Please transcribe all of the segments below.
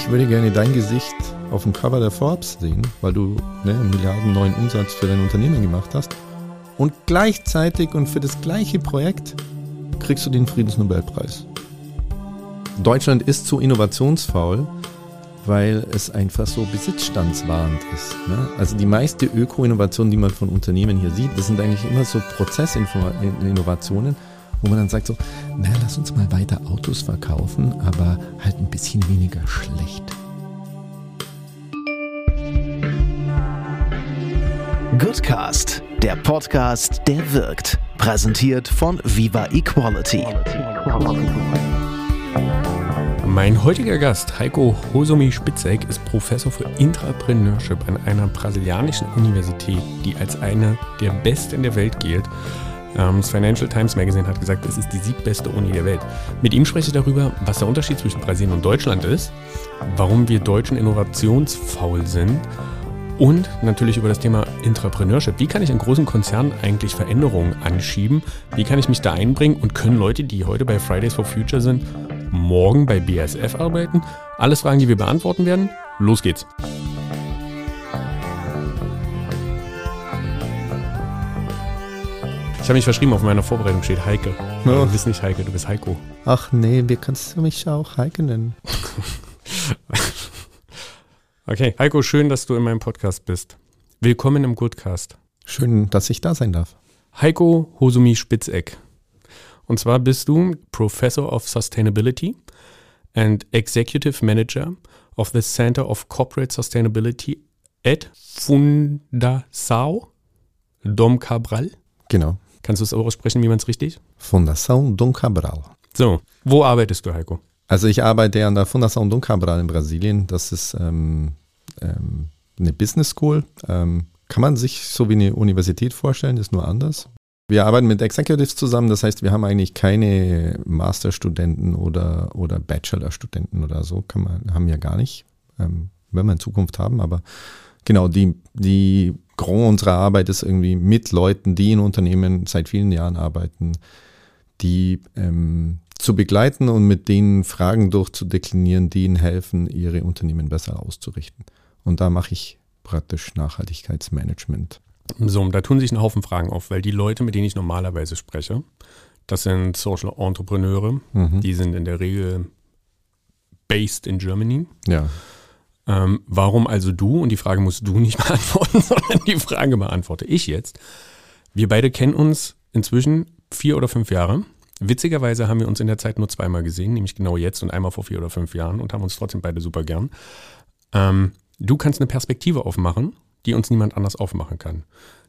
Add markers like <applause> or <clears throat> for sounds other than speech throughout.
ich würde gerne dein Gesicht auf dem Cover der Forbes sehen, weil du ne, einen Milliarden neuen Umsatz für dein Unternehmen gemacht hast. Und gleichzeitig und für das gleiche Projekt kriegst du den Friedensnobelpreis. Deutschland ist zu innovationsfaul, weil es einfach so besitzstandswahrend ist. Ne? Also die meiste Öko-Innovation, die man von Unternehmen hier sieht, das sind eigentlich immer so Prozessinnovationen, wo man dann sagt so, na, lass uns mal weiter Autos verkaufen, aber halt ein bisschen weniger schlecht. Goodcast, der Podcast, der wirkt. Präsentiert von Viva Equality. Mein heutiger Gast, Heiko Hosomi Spitzek, ist Professor für Intrapreneurship an einer brasilianischen Universität, die als eine der besten der Welt gilt. Ähm, das Financial Times Magazine hat gesagt, es ist die siebbeste Uni der Welt. Mit ihm spreche ich darüber, was der Unterschied zwischen Brasilien und Deutschland ist, warum wir Deutschen innovationsfaul sind und natürlich über das Thema Intrapreneurship. Wie kann ich in großen Konzernen eigentlich Veränderungen anschieben? Wie kann ich mich da einbringen? Und können Leute, die heute bei Fridays for Future sind, morgen bei BASF arbeiten? Alles Fragen, die wir beantworten werden. Los geht's. Ich habe mich verschrieben, auf meiner Vorbereitung steht Heike. Ja. Du bist nicht Heike, du bist Heiko. Ach nee, wie kannst du mich auch Heike nennen? <laughs> Okay, Heiko, schön, dass du in meinem Podcast bist. Willkommen im Goodcast. Schön, dass ich da sein darf. Heiko Hosumi Spitzeck. Und zwar bist du Professor of Sustainability and Executive Manager of the Center of Corporate Sustainability at Fundação Dom Cabral. Genau. Kannst du es aussprechen, wie man es richtig? Fundação Dom Cabral. So, wo arbeitest du, Heiko? Also ich arbeite an der Fundação Dom Cabral in Brasilien. Das ist ähm, ähm, eine Business School. Ähm, kann man sich so wie eine Universität vorstellen, ist nur anders. Wir arbeiten mit Executives zusammen, das heißt, wir haben eigentlich keine Masterstudenten oder, oder Bachelorstudenten oder so, kann man, haben wir gar nicht, ähm, wenn wir in Zukunft haben, aber genau, die, die Grand unserer Arbeit ist irgendwie mit Leuten, die in Unternehmen seit vielen Jahren arbeiten, die ähm, zu begleiten und mit denen Fragen durchzudeklinieren, die ihnen helfen, ihre Unternehmen besser auszurichten. Und da mache ich praktisch Nachhaltigkeitsmanagement. So, da tun sich ein Haufen Fragen auf, weil die Leute, mit denen ich normalerweise spreche, das sind Social Entrepreneure, Mhm. die sind in der Regel based in Germany. Ja. Ähm, warum also du? Und die Frage musst du nicht <laughs> beantworten, sondern die Frage beantworte ich jetzt. Wir beide kennen uns inzwischen vier oder fünf Jahre. Witzigerweise haben wir uns in der Zeit nur zweimal gesehen, nämlich genau jetzt und einmal vor vier oder fünf Jahren und haben uns trotzdem beide super gern. Ähm, du kannst eine Perspektive aufmachen, die uns niemand anders aufmachen kann.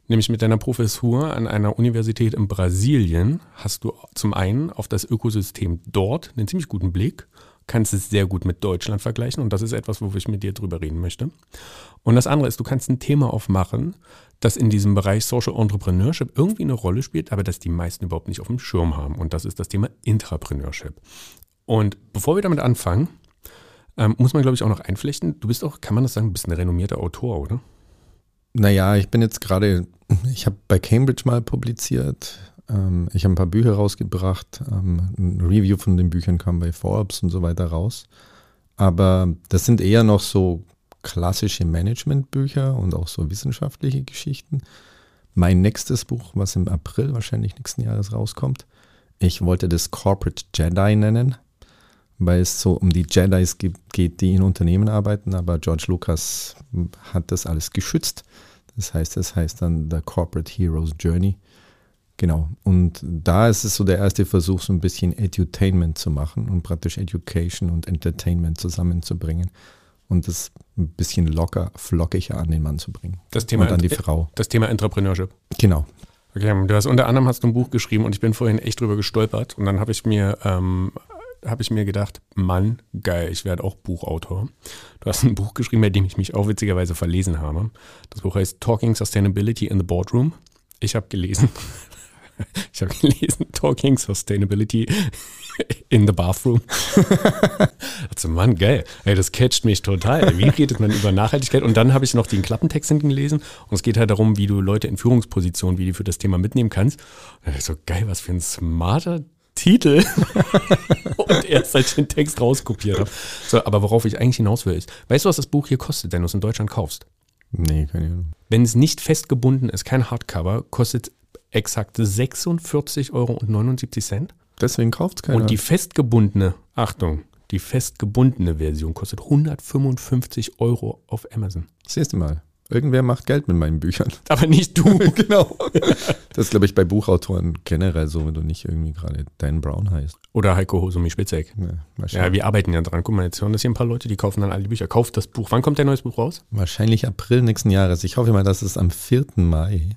Nämlich mit deiner Professur an einer Universität in Brasilien hast du zum einen auf das Ökosystem dort einen ziemlich guten Blick, kannst es sehr gut mit Deutschland vergleichen und das ist etwas, wo ich mit dir drüber reden möchte. Und das andere ist, du kannst ein Thema aufmachen, das in diesem Bereich Social Entrepreneurship irgendwie eine Rolle spielt, aber das die meisten überhaupt nicht auf dem Schirm haben. Und das ist das Thema Intrapreneurship. Und bevor wir damit anfangen, ähm, muss man, glaube ich, auch noch einflechten. Du bist auch, kann man das sagen, bist ein renommierter Autor, oder? Naja, ich bin jetzt gerade, ich habe bei Cambridge mal publiziert. Ähm, ich habe ein paar Bücher rausgebracht. Ähm, ein Review von den Büchern kam bei Forbes und so weiter raus. Aber das sind eher noch so klassische Managementbücher und auch so wissenschaftliche Geschichten. Mein nächstes Buch, was im April wahrscheinlich nächsten Jahres rauskommt, ich wollte das Corporate Jedi nennen, weil es so um die Jedis geht, die in Unternehmen arbeiten, aber George Lucas hat das alles geschützt. Das heißt, es heißt dann The Corporate Hero's Journey. Genau. Und da ist es so der erste Versuch, so ein bisschen Edutainment zu machen und praktisch Education und Entertainment zusammenzubringen und das ein bisschen locker, flockiger an den Mann zu bringen. Das Thema, und an die Frau. das Thema Entrepreneurship. Genau. Okay, du hast unter anderem hast du ein Buch geschrieben und ich bin vorhin echt drüber gestolpert und dann habe ich mir ähm, habe ich mir gedacht, Mann, geil, ich werde auch Buchautor. Du hast ein Buch geschrieben, bei dem ich mich auch witzigerweise verlesen habe. Das Buch heißt Talking Sustainability in the Boardroom. Ich habe gelesen, ich habe gelesen Talking Sustainability in the Bathroom. also Mann, geil. Ey, das catcht mich total. Wie redet man über Nachhaltigkeit? Und dann habe ich noch den Klappentext hinten gelesen und es geht halt darum, wie du Leute in Führungspositionen, wie die für das Thema mitnehmen kannst. Und so geil, was für ein smarter Titel <laughs> und erst als ich den Text rauskopiert habe. So, aber worauf ich eigentlich hinaus will, ist, weißt du, was das Buch hier kostet, wenn du es in Deutschland kaufst? Nee, keine Ahnung. Wenn es nicht festgebunden ist, kein Hardcover, kostet exakt 46,79 Euro. Deswegen kauft es keiner. Und die festgebundene, Achtung, die festgebundene Version kostet 155 Euro auf Amazon. Siehst du mal. Irgendwer macht Geld mit meinen Büchern. <laughs> Aber nicht du. <laughs> genau. Das ist, glaube ich, bei Buchautoren generell so, wenn du nicht irgendwie gerade Dan Brown heißt. Oder Heiko Hosumi Spitzek. Ja. Ja, wir arbeiten ja dran. Guck mal, jetzt hören das hier ein paar Leute, die kaufen dann alle die Bücher. Kauft das Buch. Wann kommt dein neues Buch raus? Wahrscheinlich April nächsten Jahres. Ich hoffe mal, dass es am 4. Mai.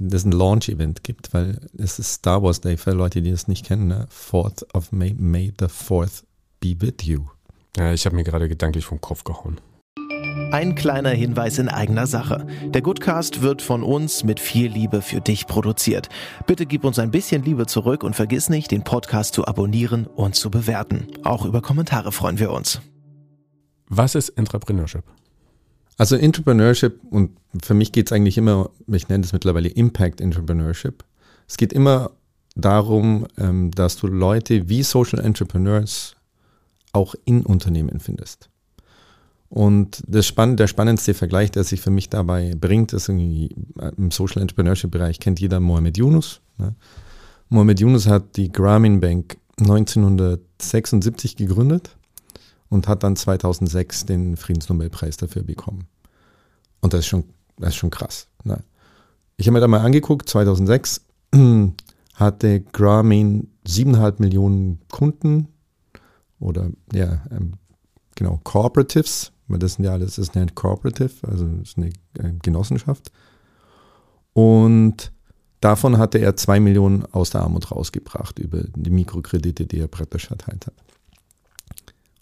Das ein Launch-Event gibt, weil es ist Star Wars Day für Leute, die das nicht kennen. Ne? 4th of May, May the 4th be with you. Ja, ich habe mir gerade gedanklich vom Kopf gehauen. Ein kleiner Hinweis in eigener Sache. Der Goodcast wird von uns mit viel Liebe für dich produziert. Bitte gib uns ein bisschen Liebe zurück und vergiss nicht, den Podcast zu abonnieren und zu bewerten. Auch über Kommentare freuen wir uns. Was ist Entrepreneurship? Also Entrepreneurship und für mich geht es eigentlich immer, ich nenne es mittlerweile Impact Entrepreneurship. Es geht immer darum, ähm, dass du Leute wie Social Entrepreneurs auch in Unternehmen findest. Und das spann der spannendste Vergleich, der sich für mich dabei bringt, ist irgendwie äh, im Social Entrepreneurship Bereich kennt jeder Mohamed Yunus. Ne? Mohamed Yunus hat die Grameen Bank 1976 gegründet und hat dann 2006 den Friedensnobelpreis dafür bekommen. Und das ist schon, das ist schon krass. Ne? Ich habe mir da mal angeguckt, 2006 <clears throat> hatte Grameen siebeneinhalb Millionen Kunden oder ja, ähm, genau, Cooperatives, weil das sind ja alles, das ist eine Cooperative, also eine äh, Genossenschaft. Und davon hatte er zwei Millionen aus der Armut rausgebracht über die Mikrokredite, die er praktisch verteilt hat.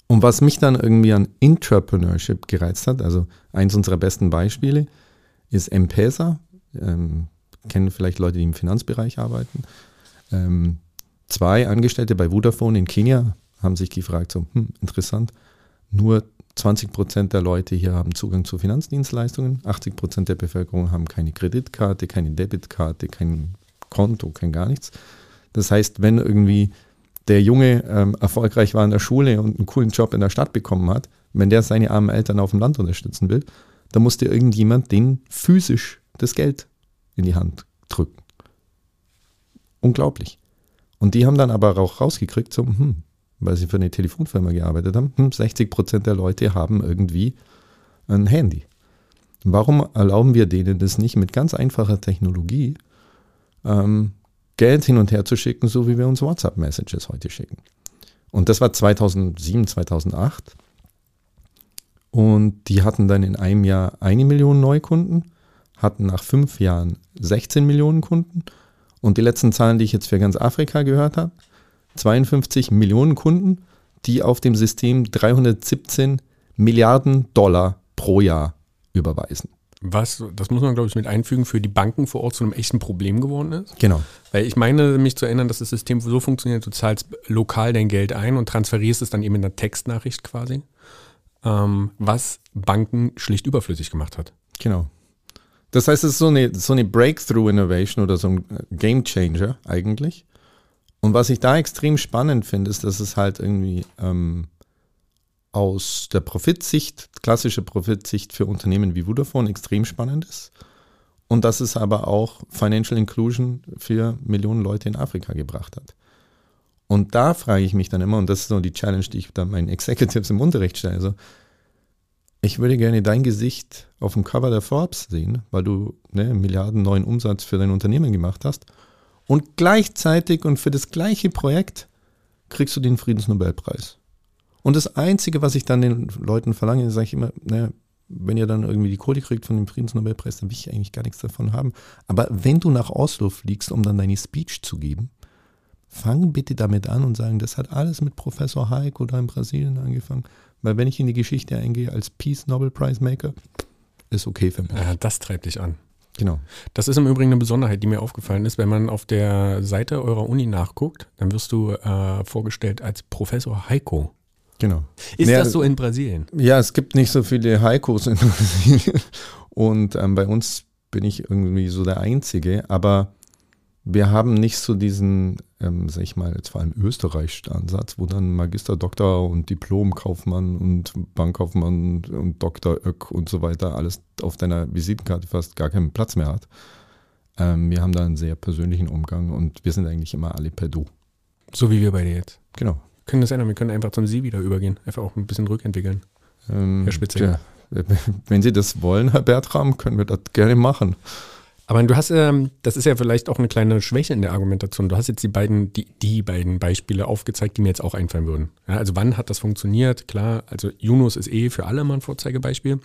Und was mich dann irgendwie an Entrepreneurship gereizt hat, also eins unserer besten Beispiele, ist M-Pesa. Ähm, kennen vielleicht Leute, die im Finanzbereich arbeiten. Ähm, zwei Angestellte bei Vodafone in Kenia haben sich gefragt, so, hm, interessant, nur 20 Prozent der Leute hier haben Zugang zu Finanzdienstleistungen, 80 Prozent der Bevölkerung haben keine Kreditkarte, keine Debitkarte, kein Konto, kein gar nichts. Das heißt, wenn irgendwie der Junge ähm, erfolgreich war in der Schule und einen coolen Job in der Stadt bekommen hat, wenn der seine armen Eltern auf dem Land unterstützen will, dann musste irgendjemand den physisch das Geld in die Hand drücken. Unglaublich. Und die haben dann aber auch rausgekriegt, so, hm, weil sie für eine Telefonfirma gearbeitet haben, hm, 60 Prozent der Leute haben irgendwie ein Handy. Warum erlauben wir denen das nicht mit ganz einfacher Technologie, ähm, Geld hin und her zu schicken, so wie wir uns WhatsApp-Messages heute schicken? Und das war 2007, 2008. Und die hatten dann in einem Jahr eine Million Neukunden, hatten nach fünf Jahren 16 Millionen Kunden. Und die letzten Zahlen, die ich jetzt für ganz Afrika gehört habe, 52 Millionen Kunden, die auf dem System 317 Milliarden Dollar pro Jahr überweisen. Was, das muss man, glaube ich, mit einfügen, für die Banken vor Ort zu einem echten Problem geworden ist. Genau. Weil ich meine, mich zu erinnern, dass das System so funktioniert, du zahlst lokal dein Geld ein und transferierst es dann eben in einer Textnachricht quasi, ähm, was Banken schlicht überflüssig gemacht hat. Genau. Das heißt, es ist so eine, so eine Breakthrough-Innovation oder so ein Game Changer eigentlich. Und was ich da extrem spannend finde, ist, dass es halt irgendwie ähm, aus der Profitsicht, klassische Profitsicht für Unternehmen wie Vodafone extrem spannend ist. Und dass es aber auch Financial Inclusion für Millionen Leute in Afrika gebracht hat. Und da frage ich mich dann immer, und das ist so die Challenge, die ich dann meinen Executives im Unterricht stelle. Also, ich würde gerne dein Gesicht auf dem Cover der Forbes sehen, weil du ne, Milliarden neuen Umsatz für dein Unternehmen gemacht hast. Und gleichzeitig und für das gleiche Projekt kriegst du den Friedensnobelpreis. Und das Einzige, was ich dann den Leuten verlange, sage ich immer, naja, wenn ihr dann irgendwie die Kohle kriegt von dem Friedensnobelpreis, dann will ich eigentlich gar nichts davon haben. Aber wenn du nach Oslo fliegst, um dann deine Speech zu geben, fang bitte damit an und sagen, das hat alles mit Professor Heiko da in Brasilien angefangen. Weil wenn ich in die Geschichte eingehe als Peace Nobel Prize Maker, ist okay für mich. Ja, das treibt dich an. Genau. Das ist im Übrigen eine Besonderheit, die mir aufgefallen ist. Wenn man auf der Seite eurer Uni nachguckt, dann wirst du äh, vorgestellt als Professor Heiko. Genau. Ist Ja, das so in Brasilien? Ja, es gibt nicht so viele Heikos in <laughs> Brasilien. Und ähm, bei uns bin ich irgendwie so der Einzige. Aber wir haben nicht so diesen, ähm, sag ich mal, jetzt vor allem österreichischen Ansatz, wo dann Magister, Doktor und Diplomkaufmann und Bankkaufmann und, Doktor Öck und so weiter alles auf deiner Visitenkarte fast gar keinen Platz mehr hat. Ähm, wir haben da einen sehr persönlichen Umgang und wir sind eigentlich immer alle per Du. So wie wir beide jetzt. Genau. Können das ändern, wir können einfach zum Sie wieder übergehen. Einfach auch ein bisschen rückentwickeln. Ähm, Herr Spitze. tja, <laughs> wenn Sie das wollen, Herr Bertram, können wir das gerne machen. Aber du hast, ähm, das ist ja vielleicht auch eine kleine Schwäche in der Argumentation. Du hast jetzt die beiden, die, die beiden Beispiele aufgezeigt, die mir jetzt auch einfallen würden. Ja, also wann hat das funktioniert? Klar, also Yunus ist eh für alle mal ein Vorzeigebeispiel,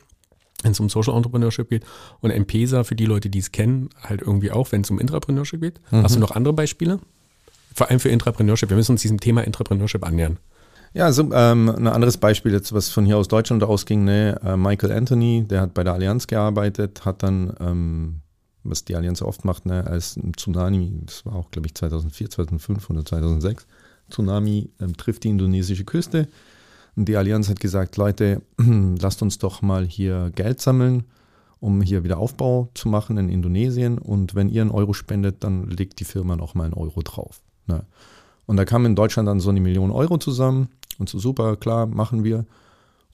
wenn es um Social Entrepreneurship geht. Und M-Pesa für die Leute, die es kennen, halt irgendwie auch, wenn es um Intrapreneurship geht. Hast du noch andere Beispiele? Vor allem für Intrapreneurship. Wir müssen uns diesem Thema Intrapreneurship annähern. Ja, also ähm, ein anderes Beispiel jetzt, was von hier aus Deutschland ausging, ne? äh, Michael Anthony, der hat bei der Allianz gearbeitet, hat dann, ähm, was die Allianz oft macht, ne, als ein Tsunami, das war auch, glaube ich, 2004, 2005 oder 2006, Tsunami ähm, trifft die indonesische Küste und die Allianz hat gesagt, Leute, <clears throat> lasst uns doch mal hier Geld sammeln, um hier wieder Aufbau zu machen in Indonesien und wenn ihr einen Euro spendet, dann legt die Firma noch mal einen Euro drauf. Ne? Und da kam in Deutschland dann so eine Million Euro zusammen und so super, klar, machen wir.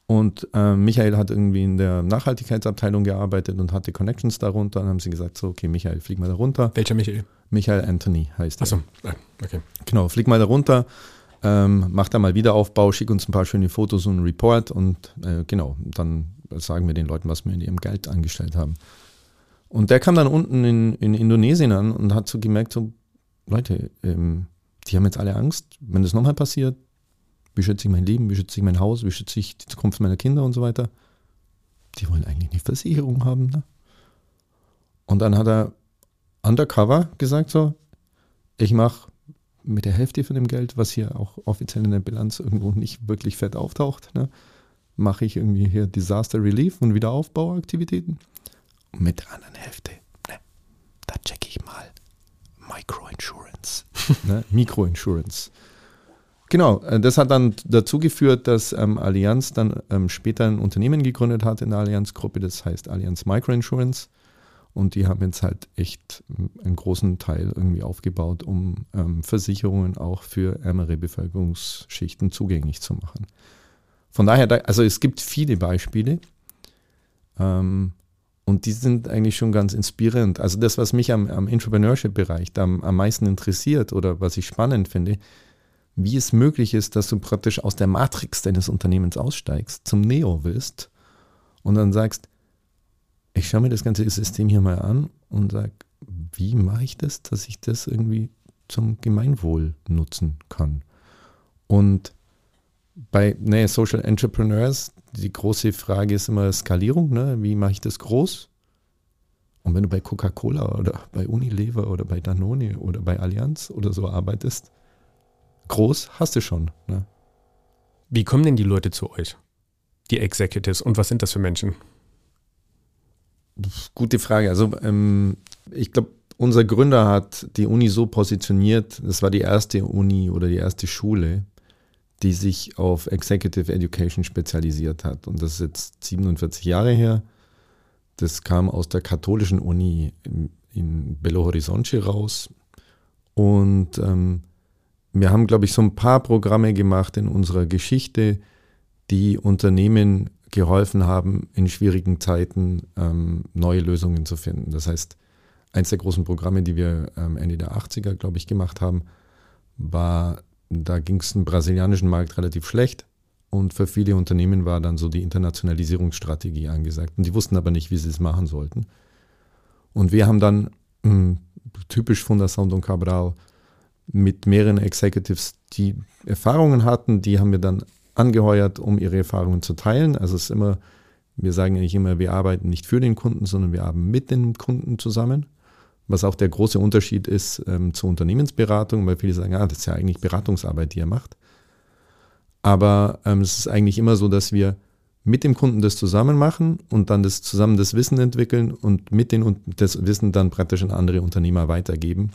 Und äh, Michael hat irgendwie in der Nachhaltigkeitsabteilung gearbeitet und hatte Connections darunter. Dann haben sie gesagt, so, okay, Michael, flieg mal da runter. Welcher Michael? Michael Anthony heißt er. Achso, okay. Genau, flieg mal da runter, ähm, mach da mal Wiederaufbau, schick uns ein paar schöne Fotos und einen Report und äh, genau, dann sagen wir den Leuten, was wir in ihrem Geld angestellt haben. Und der kam dann unten in, in Indonesien an und hat so gemerkt, so, Leute, ähm, die haben jetzt alle Angst, wenn das nochmal passiert, wie schütze ich mein Leben, wie schütze ich mein Haus, wie schütze ich die Zukunft meiner Kinder und so weiter. Die wollen eigentlich eine Versicherung haben. Ne? Und dann hat er undercover gesagt so, ich mache mit der Hälfte von dem Geld, was hier auch offiziell in der Bilanz irgendwo nicht wirklich fett auftaucht, ne, mache ich irgendwie hier Disaster Relief und Wiederaufbauaktivitäten. Und mit der anderen Hälfte, ne, da checke ich mal Microinsurance, <laughs> ne, Microinsurance. Genau, äh, das hat dann dazu geführt, dass ähm, Allianz dann ähm, später ein Unternehmen gegründet hat in der Allianz-Gruppe, das heißt Allianz Microinsurance. Und die haben jetzt halt echt ähm, einen großen Teil irgendwie aufgebaut, um ähm, Versicherungen auch für ärmere Bevölkerungsschichten zugänglich zu machen. Von daher, da, also es gibt viele Beispiele ähm, und die sind eigentlich schon ganz inspirierend. Also das, was mich am, am Entrepreneurship-Bereich am, am meisten interessiert oder was ich spannend finde, wie es möglich ist, dass du praktisch aus der Matrix deines Unternehmens aussteigst, zum Neo wirst und dann sagst, ich schaue mir das ganze System hier mal an und sage, wie mache ich das, dass ich das irgendwie zum Gemeinwohl nutzen kann? Und bei ne, Social Entrepreneurs, die große Frage ist immer Skalierung, ne? wie mache ich das groß? Und wenn du bei Coca-Cola oder bei Unilever oder bei Danone oder bei Allianz oder so arbeitest, groß hast du schon. Ne? Wie kommen denn die Leute zu euch? Die Executives und was sind das für Menschen? Gute Frage. Also ähm, ich glaube, unser Gründer hat die Uni so positioniert, das war die erste Uni oder die erste Schule, die sich auf Executive Education spezialisiert hat. Und das ist jetzt 47 Jahre her. Das kam aus der katholischen Uni in, in Belo Horizonte raus. Und ähm, wir haben, glaube ich, so ein paar Programme gemacht in unserer Geschichte, die Unternehmen geholfen haben, in schwierigen Zeiten ähm, neue Lösungen zu finden. Das heißt, eins der großen Programme, die wir ähm, Ende der 80er, glaube ich, gemacht haben, war, da ging es im brasilianischen Markt relativ schlecht und für viele Unternehmen war dann so die Internationalisierungsstrategie angesagt und die wussten aber nicht, wie sie es machen sollten. Und wir haben dann, mh, hm, typisch Fundação Dom Cabral, mit mehreren Executives, die Erfahrungen hatten, die haben wir dann angeheuert, um ihre Erfahrungen zu teilen. Also es ist immer, wir sagen nicht immer, wir arbeiten nicht für den Kunden, sondern wir arbeiten mit den Kunden zusammen. Was auch der große Unterschied ist ähm, zur Unternehmensberatung, weil viele sagen, ah, das ist ja eigentlich Beratungsarbeit, die er macht. Aber ähm, es ist eigentlich immer so, dass wir mit dem Kunden das zusammen machen und dann das zusammen das Wissen entwickeln und mit den das Wissen dann praktisch an andere Unternehmer weitergeben.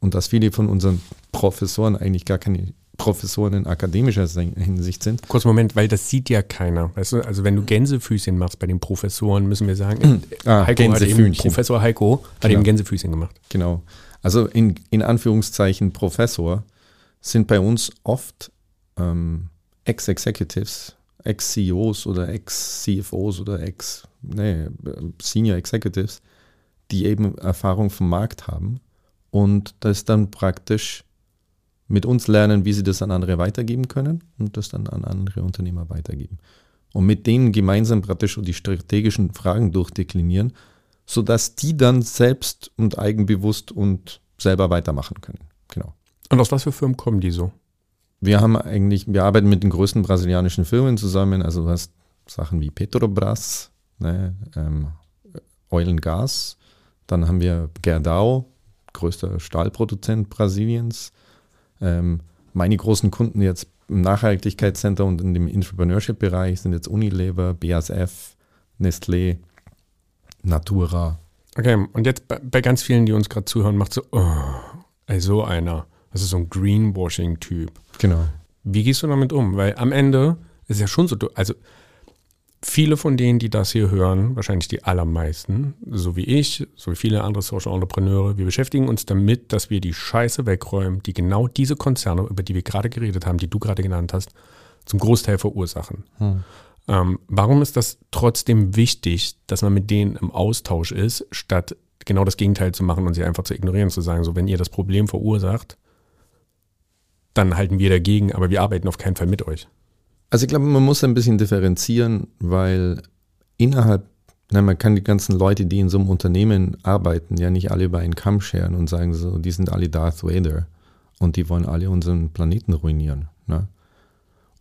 Und dass viele von unseren Professoren eigentlich gar keine Professoren in akademischer Hinsicht sind. Kurz Moment, weil das sieht ja keiner. Weißt du, also wenn du Gänsefüßchen machst bei den Professoren, müssen wir sagen, ah, Heiko hat eben, Professor Heiko hat genau. eben Gänsefüßchen gemacht. Genau. Also in, in Anführungszeichen Professor sind bei uns oft ähm, Ex-Executives, Ex-CEOs oder Ex-CFOs oder Ex, nee, Senior Executives, die eben Erfahrung vom Markt haben und das dann praktisch mit uns lernen, wie sie das an andere weitergeben können und das dann an andere Unternehmer weitergeben. Und mit denen gemeinsam praktisch die strategischen Fragen durchdeklinieren, sodass die dann selbst und eigenbewusst und selber weitermachen können. Genau. Und aus was für Firmen kommen die so? Wir haben eigentlich, wir arbeiten mit den größten brasilianischen Firmen zusammen, also du hast Sachen wie Petrobras, ne, ähm, Oil and Gas, dann haben wir Gerdau, größter Stahlproduzent Brasiliens. Ähm, meine großen Kunden jetzt im Nachhaltigkeitscenter und in dem Entrepreneurship-Bereich sind jetzt Unilever, BASF, Nestlé, Natura. Okay, und jetzt bei, bei ganz vielen, die uns gerade zuhören, macht so, oh, ey, so einer. Das ist so ein Greenwashing-Typ. Genau. Wie gehst du damit um? Weil am Ende ist ja schon so, also viele von denen, die das hier hören, wahrscheinlich die allermeisten, so wie ich, so wie viele andere Social Entrepreneure, wir beschäftigen uns damit, dass wir die Scheiße wegräumen, die genau diese Konzerne, über die wir gerade geredet haben, die du gerade genannt hast, zum Großteil verursachen. Hm. Ähm, warum ist das trotzdem wichtig, dass man mit denen im Austausch ist, statt genau das Gegenteil zu machen und sie einfach zu ignorieren, zu sagen, so wenn ihr das Problem verursacht, dann halten wir dagegen, aber wir arbeiten auf keinen Fall mit euch. Also ich glaube, man muss ein bisschen differenzieren, weil innerhalb, nein, man kann die ganzen Leute, die in so einem Unternehmen arbeiten, ja nicht alle über einen Kamm scheren und sagen so, die sind alle Darth Vader und die wollen alle unseren Planeten ruinieren. Ne?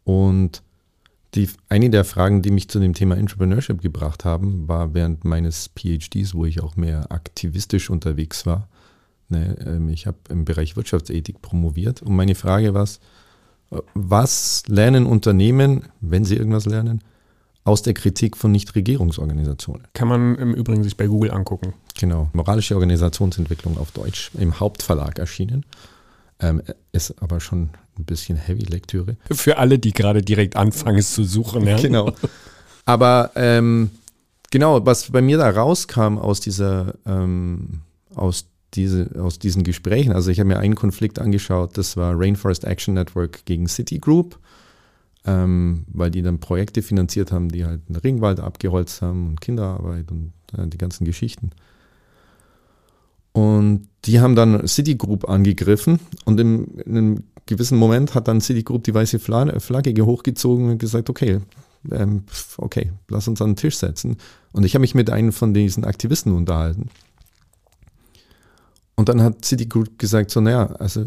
Und die, eine der Fragen, die mich zu dem Thema Entrepreneurship gebracht haben, war während meines PhDs, wo ich auch mehr aktivistisch unterwegs war. Ne, ähm, ich habe im Bereich Wirtschaftsethik promoviert und meine Frage war, was lernen Unternehmen, wenn sie irgendwas lernen, aus der Kritik von Nichtregierungsorganisationen? Kann man im Übrigen sich bei Google angucken. Genau, moralische Organisationsentwicklung auf Deutsch im Hauptverlag erschienen. Ähm, ist aber schon ein bisschen Heavy-Lektüre. Für alle, die gerade direkt anfangen, es zu suchen. Ja? Genau. Aber ähm, genau, was bei mir da rauskam aus dieser, ähm, aus diese, aus diesen Gesprächen, also ich habe mir einen Konflikt angeschaut, das war Rainforest Action Network gegen Citigroup, ähm, weil die dann Projekte finanziert haben, die halt einen Ringwald abgeholzt haben und Kinderarbeit und äh, die ganzen Geschichten. Und die haben dann Citigroup angegriffen und im, in einem gewissen Moment hat dann Citigroup die weiße Flagge hochgezogen und gesagt, okay, ähm, okay, lass uns an den Tisch setzen. Und ich habe mich mit einem von diesen Aktivisten unterhalten. Und dann hat Citigroup gesagt, so, naja, also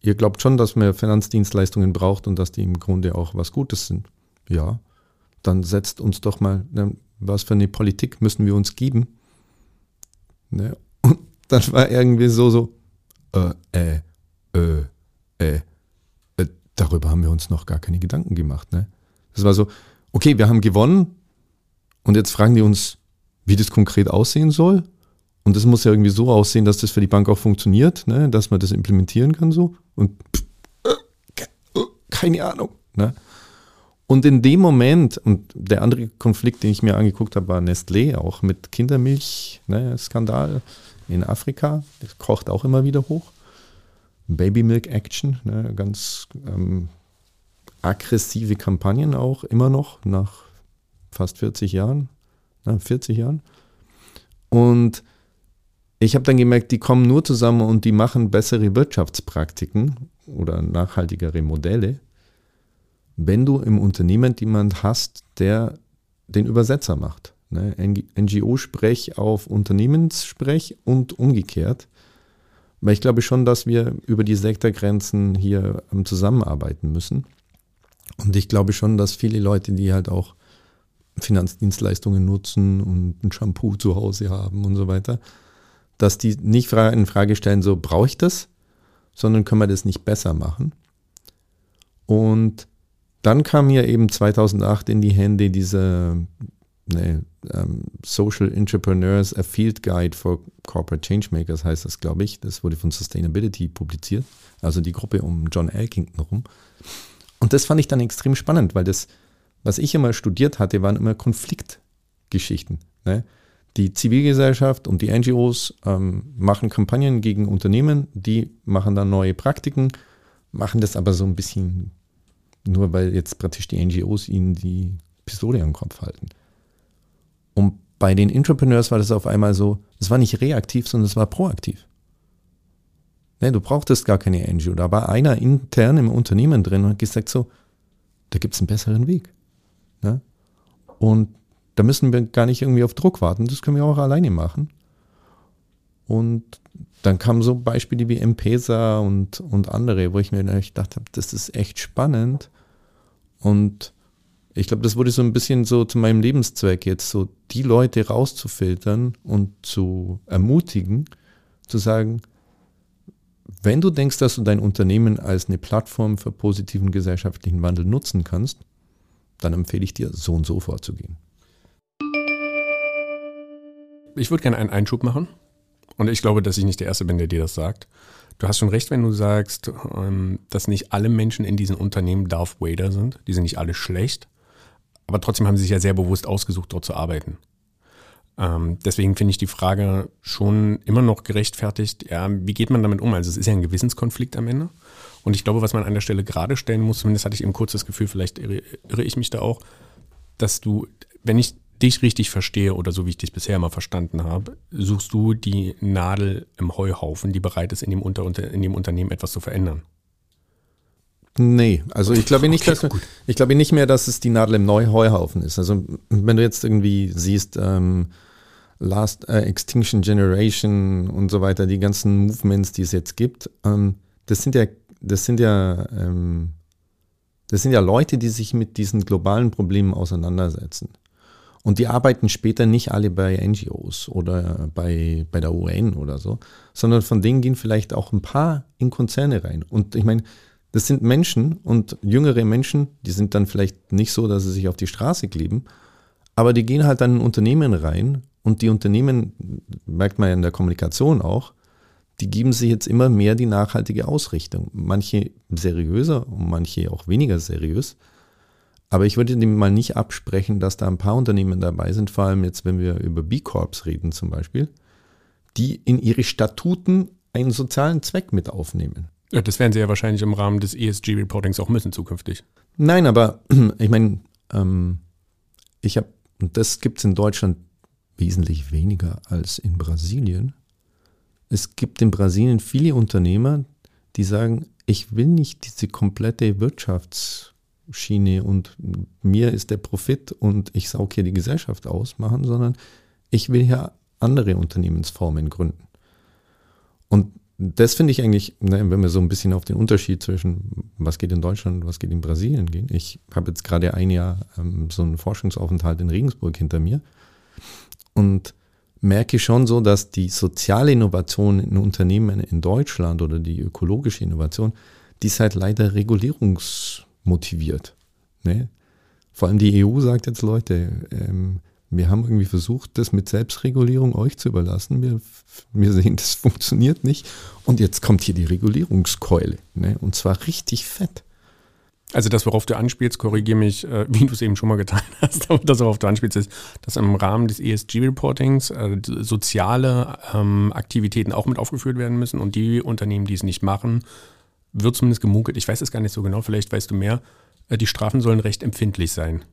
ihr glaubt schon, dass man Finanzdienstleistungen braucht und dass die im Grunde auch was Gutes sind. Ja, dann setzt uns doch mal, ne, was für eine Politik müssen wir uns geben? Ne? Und <laughs> dann war irgendwie so, so, äh, äh, äh, äh, äh, darüber haben wir uns noch gar keine Gedanken gemacht. Ne? Das war so, okay, wir haben gewonnen und jetzt fragen die uns, wie das konkret aussehen soll. Und das muss ja irgendwie so aussehen, dass das für die Bank auch funktioniert, ne? dass man das implementieren kann so. Und keine Ahnung. Ne? Und in dem Moment, und der andere Konflikt, den ich mir angeguckt habe, war Nestlé, auch mit Kindermilch-Skandal ne, in Afrika. Das kocht auch immer wieder hoch. Baby Milk Action, ne, ganz ähm, aggressive Kampagnen auch, immer noch, nach fast 40 Jahren, ne, 40 Jahren. Und ich habe dann gemerkt, die kommen nur zusammen und die machen bessere Wirtschaftspraktiken oder nachhaltigere Modelle, wenn du im Unternehmen jemand hast, der den Übersetzer macht. Ne? NGO-Sprech auf Unternehmenssprech und umgekehrt. Weil ich glaube schon, dass wir über die Sektorgrenzen hier zusammenarbeiten müssen. Und ich glaube schon, dass viele Leute, die halt auch Finanzdienstleistungen nutzen und ein Shampoo zu Hause haben und so weiter, dass die nicht in Frage stellen, so brauche ich das, sondern können wir das nicht besser machen. Und dann kam mir eben 2008 in die Hände diese ne, um, Social Entrepreneurs, a Field Guide for Corporate Changemakers heißt das, glaube ich. Das wurde von Sustainability publiziert, also die Gruppe um John Elkington rum. Und das fand ich dann extrem spannend, weil das, was ich immer studiert hatte, waren immer Konfliktgeschichten. Ne? Die Zivilgesellschaft und die NGOs ähm, machen Kampagnen gegen Unternehmen, die machen dann neue Praktiken, machen das aber so ein bisschen nur, weil jetzt praktisch die NGOs ihnen die Pistole am Kopf halten. Und bei den Entrepreneurs war das auf einmal so, es war nicht reaktiv, sondern es war proaktiv. Ne, du brauchtest gar keine NGO. Da war einer intern im Unternehmen drin und hat gesagt so, da gibt es einen besseren Weg. Ne? Und da müssen wir gar nicht irgendwie auf Druck warten, das können wir auch alleine machen. Und dann kamen so Beispiele wie M-Pesa und, und andere, wo ich mir gedacht habe, das ist echt spannend. Und ich glaube, das wurde so ein bisschen so zu meinem Lebenszweck jetzt, so die Leute rauszufiltern und zu ermutigen, zu sagen, wenn du denkst, dass du dein Unternehmen als eine Plattform für positiven gesellschaftlichen Wandel nutzen kannst, dann empfehle ich dir, so und so vorzugehen. Ich würde gerne einen Einschub machen. Und ich glaube, dass ich nicht der Erste bin, der dir das sagt. Du hast schon recht, wenn du sagst, ähm, dass nicht alle Menschen in diesen Unternehmen Darth Vader sind. Die sind nicht alle schlecht. Aber trotzdem haben sie sich ja sehr bewusst ausgesucht, dort zu arbeiten. Ähm, deswegen finde ich die Frage schon immer noch gerechtfertigt. Ja, wie geht man damit um? Also es ist ja ein Gewissenskonflikt am Ende. Und ich glaube, was man an der Stelle gerade stellen muss, zumindest hatte ich eben kurz das Gefühl, vielleicht irre, irre ich mich da auch, dass du, wenn ich dich richtig verstehe oder so wie ich dich bisher immer verstanden habe, suchst du die Nadel im Heuhaufen, die bereit ist, in dem, Unter, in dem Unternehmen etwas zu verändern. Nee, also ich glaube nicht, okay, dass, ich glaube nicht mehr, dass es die Nadel im Neuheuhaufen ist. Also wenn du jetzt irgendwie siehst, ähm, Last äh, Extinction Generation und so weiter, die ganzen Movements, die es jetzt gibt, ähm, das sind ja, das sind ja, ähm, das sind ja Leute, die sich mit diesen globalen Problemen auseinandersetzen. Und die arbeiten später nicht alle bei NGOs oder bei, bei der UN oder so, sondern von denen gehen vielleicht auch ein paar in Konzerne rein. Und ich meine, das sind Menschen und jüngere Menschen, die sind dann vielleicht nicht so, dass sie sich auf die Straße kleben, aber die gehen halt dann in Unternehmen rein und die Unternehmen, merkt man ja in der Kommunikation auch, die geben sich jetzt immer mehr die nachhaltige Ausrichtung. Manche seriöser und manche auch weniger seriös. Aber ich würde dem mal nicht absprechen, dass da ein paar Unternehmen dabei sind, vor allem jetzt, wenn wir über B-Corps reden zum Beispiel, die in ihre Statuten einen sozialen Zweck mit aufnehmen. Ja, das werden sie ja wahrscheinlich im Rahmen des ESG-Reportings auch müssen zukünftig. Nein, aber <clears throat> ich meine, ähm, ich habe, und das gibt es in Deutschland wesentlich weniger als in Brasilien. Es gibt in Brasilien viele Unternehmer, die sagen, ich will nicht diese komplette Wirtschaftsschiene und mir ist der Profit und ich saug hier die Gesellschaft ausmachen, sondern ich will hier andere Unternehmensformen gründen. Und das finde ich eigentlich, ne, wenn wir so ein bisschen auf den Unterschied zwischen was geht in Deutschland und was geht in Brasilien gehen. Ich habe jetzt gerade ein Jahr ähm, so einen Forschungsaufenthalt in Regensburg hinter mir und merke schon so, dass die soziale Innovation in Unternehmen in Deutschland oder die ökologische Innovation, die ist halt leider regulierungsmotiviert. Ne? Vor allem die EU sagt jetzt, Leute, ähm, wir haben irgendwie versucht, das mit Selbstregulierung euch zu überlassen. Wir, wir sehen, das funktioniert nicht. Und jetzt kommt hier die Regulierungskeule. Ne? Und zwar richtig fett. Also das, worauf du anspielst, korrigiere mich, äh, wie du es eben schon mal getan <laughs> hast, aber das, worauf du anspielst, ist, dass im Rahmen des ESG-Reportings äh, soziale ähm, Aktivitäten auch mit aufgeführt werden müssen und die Unternehmen, die es nicht machen, wird zumindest gemunkelt, ich weiß es gar nicht so genau, vielleicht weißt du mehr, äh, die Strafen sollen recht empfindlich sein.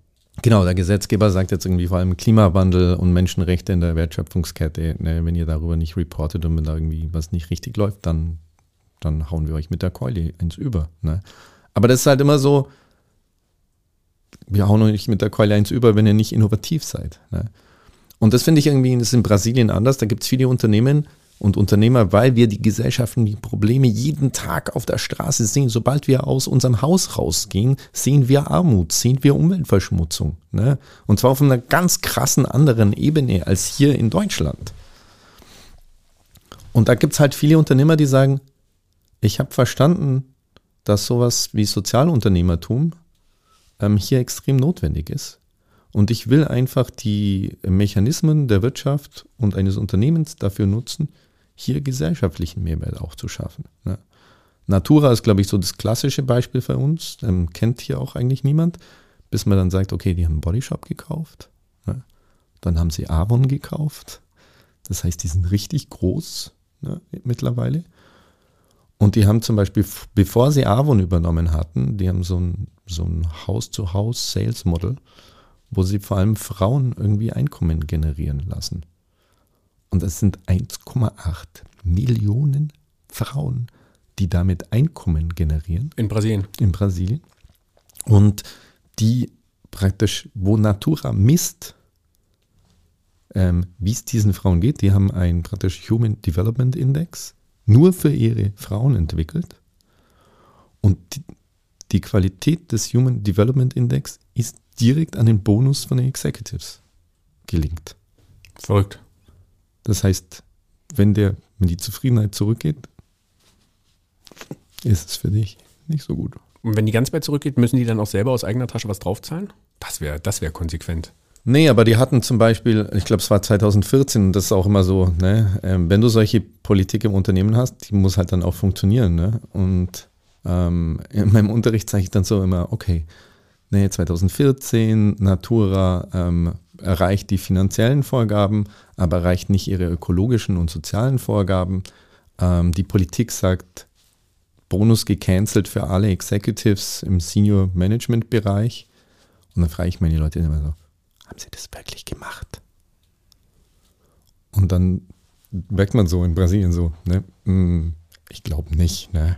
Genau, der Gesetzgeber sagt jetzt irgendwie vor allem Klimawandel und Menschenrechte in der Wertschöpfungskette. Ne, wenn ihr darüber nicht reportet und wenn da irgendwie was nicht richtig läuft, dann, dann hauen wir euch mit der Keule eins über. Ne? Aber das ist halt immer so, wir hauen euch mit der Keule eins über, wenn ihr nicht innovativ seid. Ne? Und das finde ich irgendwie, das ist in Brasilien anders. Da gibt es viele Unternehmen, und Unternehmer, weil wir die gesellschaftlichen Probleme jeden Tag auf der Straße sehen. Sobald wir aus unserem Haus rausgehen, sehen wir Armut, sehen wir Umweltverschmutzung. Ne? Und zwar auf einer ganz krassen anderen Ebene als hier in Deutschland. Und da gibt es halt viele Unternehmer, die sagen, ich habe verstanden, dass sowas wie Sozialunternehmertum ähm, hier extrem notwendig ist. Und ich will einfach die Mechanismen der Wirtschaft und eines Unternehmens dafür nutzen, hier gesellschaftlichen Mehrwert auch zu schaffen. Ne? Natura ist, glaube ich, so das klassische Beispiel für uns. Ähm, kennt hier auch eigentlich niemand, bis man dann sagt, okay, die haben einen Bodyshop gekauft. Ne? Dann haben sie Avon gekauft. Das heißt, die sind richtig groß ne, mittlerweile. Und die haben zum Beispiel, bevor sie Avon übernommen hatten, die haben so ein, so ein Haus-zu-Haus-Sales-Model, wo sie vor allem Frauen irgendwie Einkommen generieren lassen. Und das sind 1,8 Millionen Frauen, die damit Einkommen generieren. In Brasilien. In Brasilien. Und die praktisch, wo Natura misst, ähm, wie es diesen Frauen geht, die haben einen praktisch Human Development Index nur für ihre Frauen entwickelt. Und die, die Qualität des Human Development Index ist direkt an den Bonus von den Executives gelingt. Verrückt. Das heißt, wenn, der, wenn die Zufriedenheit zurückgeht, ist es für dich nicht so gut. Und wenn die ganz weit zurückgeht, müssen die dann auch selber aus eigener Tasche was draufzahlen? Das wäre das wär konsequent. Nee, aber die hatten zum Beispiel, ich glaube, es war 2014, das ist auch immer so, ne, ähm, wenn du solche Politik im Unternehmen hast, die muss halt dann auch funktionieren. Ne? Und ähm, in meinem Unterricht zeige ich dann so immer, okay, nee, 2014, Natura ähm, erreicht die finanziellen Vorgaben, aber erreicht nicht ihre ökologischen und sozialen Vorgaben. Ähm, die Politik sagt, Bonus gecancelt für alle Executives im Senior Management Bereich. Und dann frage ich meine Leute immer so, haben sie das wirklich gemacht? Und dann merkt man so in Brasilien so, ne? Hm, ich glaube nicht, ne?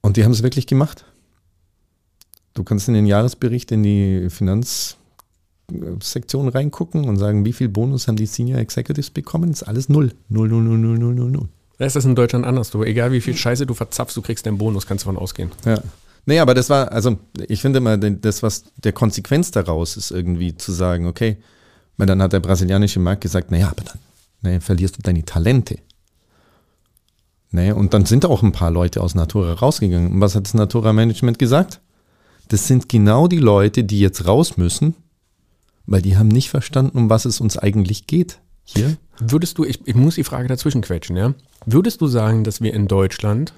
Und die haben es wirklich gemacht. Du kannst in den Jahresbericht in die Finanzsektion reingucken und sagen, wie viel Bonus haben die Senior Executives bekommen? Das ist alles null. Null, null, null, null, null, null, null. Das ist in Deutschland anders. Du, egal wie viel Scheiße du verzapfst, du kriegst deinen Bonus, kannst du davon ausgehen. Ja. Nee, aber das war, also ich finde immer, das, was der Konsequenz daraus ist, irgendwie zu sagen, okay, weil dann hat der brasilianische Markt gesagt, naja, aber dann nee, verlierst du deine Talente. Nee, und dann sind auch ein paar Leute aus Natura rausgegangen. Und was hat das Natura Management gesagt? Das sind genau die Leute, die jetzt raus müssen, weil die haben nicht verstanden, um was es uns eigentlich geht. Hier. Würdest du, ich, ich muss die Frage dazwischen quetschen, ja? Würdest du sagen, dass wir in Deutschland,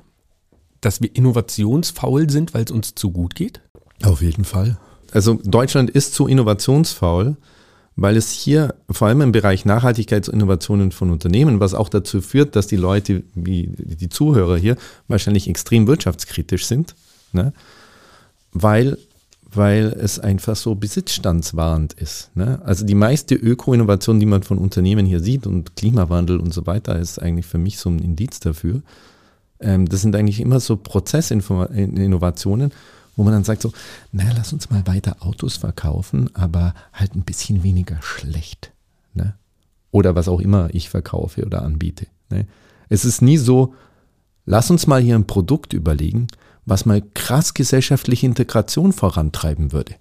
dass wir innovationsfaul sind, weil es uns zu gut geht? Auf jeden Fall. Also Deutschland ist zu innovationsfaul, weil es hier vor allem im Bereich Nachhaltigkeitsinnovationen von Unternehmen, was auch dazu führt, dass die Leute, wie die Zuhörer hier, wahrscheinlich extrem wirtschaftskritisch sind, ne? weil weil es einfach so besitzstandswahrend ist. Ne? Also die meiste Öko-Innovation, die man von Unternehmen hier sieht und Klimawandel und so weiter, ist eigentlich für mich so ein Indiz dafür. Ähm, das sind eigentlich immer so Prozessinnovationen, wo man dann sagt so, naja, lass uns mal weiter Autos verkaufen, aber halt ein bisschen weniger schlecht. Ne? Oder was auch immer ich verkaufe oder anbiete. Ne? Es ist nie so, lass uns mal hier ein Produkt überlegen, was mal krass gesellschaftliche Integration vorantreiben würde?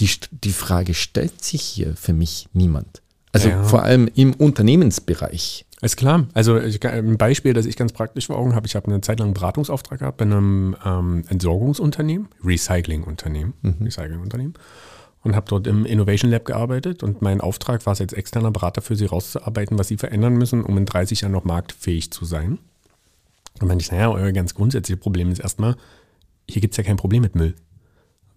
Die, die Frage stellt sich hier für mich niemand. Also ja. vor allem im Unternehmensbereich. Ist klar. Also ich, ein Beispiel, das ich ganz praktisch vor Augen habe, ich habe eine Zeit lang einen Beratungsauftrag gehabt bei einem ähm, Entsorgungsunternehmen, Recyclingunternehmen, mhm. Recyclingunternehmen und habe dort im Innovation Lab gearbeitet und mein Auftrag war es als externer Berater für sie rauszuarbeiten, was sie verändern müssen, um in 30 Jahren noch marktfähig zu sein. Und dann ich, naja, euer ganz grundsätzliche Problem ist erstmal, hier gibt es ja kein Problem mit Müll.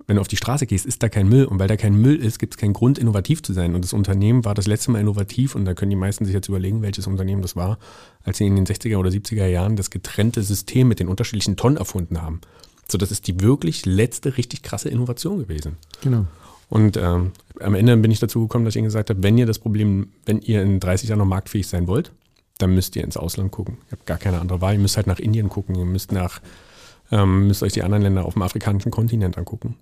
Wenn du auf die Straße gehst, ist da kein Müll. Und weil da kein Müll ist, gibt es keinen Grund, innovativ zu sein. Und das Unternehmen war das letzte Mal innovativ. Und da können die meisten sich jetzt überlegen, welches Unternehmen das war, als sie in den 60er oder 70er Jahren das getrennte System mit den unterschiedlichen Tonnen erfunden haben. So, das ist die wirklich letzte richtig krasse Innovation gewesen. Genau. Und ähm, am Ende bin ich dazu gekommen, dass ich ihnen gesagt habe, wenn ihr das Problem, wenn ihr in 30 Jahren noch marktfähig sein wollt, dann müsst ihr ins Ausland gucken. Ihr habt gar keine andere Wahl. Ihr müsst halt nach Indien gucken. Ihr müsst nach, ähm, müsst euch die anderen Länder auf dem afrikanischen Kontinent angucken.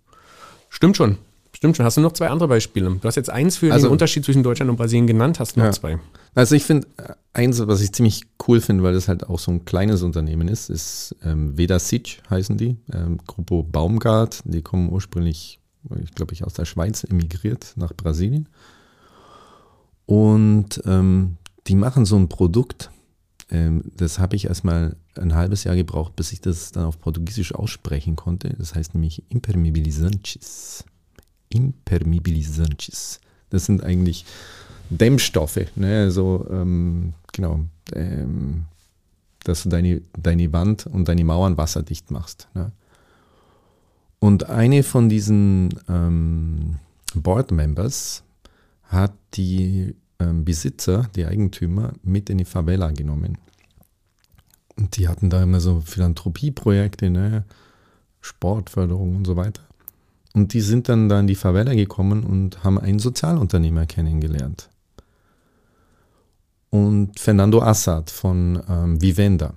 Stimmt schon. Stimmt schon. Hast du noch zwei andere Beispiele? Du hast jetzt eins für also, den Unterschied zwischen Deutschland und Brasilien genannt, hast du noch ja. zwei. Also ich finde, äh, eins, was ich ziemlich cool finde, weil das halt auch so ein kleines Unternehmen ist, ist ähm, Veda Sich heißen die, ähm, Grupo Baumgart. Die kommen ursprünglich, ich glaube ich, aus der Schweiz emigriert nach Brasilien. Und ähm, die machen so ein Produkt, ähm, das habe ich erstmal ein halbes Jahr gebraucht, bis ich das dann auf Portugiesisch aussprechen konnte. Das heißt nämlich Impermeabilizantes. Impermeabilizantes. Das sind eigentlich Dämmstoffe, ne? so, ähm, genau, ähm, dass du deine, deine Wand und deine Mauern wasserdicht machst. Ne? Und eine von diesen ähm, Board Members hat die Besitzer, die Eigentümer mit in die Favela genommen. Und die hatten da immer so Philanthropieprojekte, ne? Sportförderung und so weiter. Und die sind dann da in die Favela gekommen und haben einen Sozialunternehmer kennengelernt. Und Fernando Assad von ähm, Vivenda.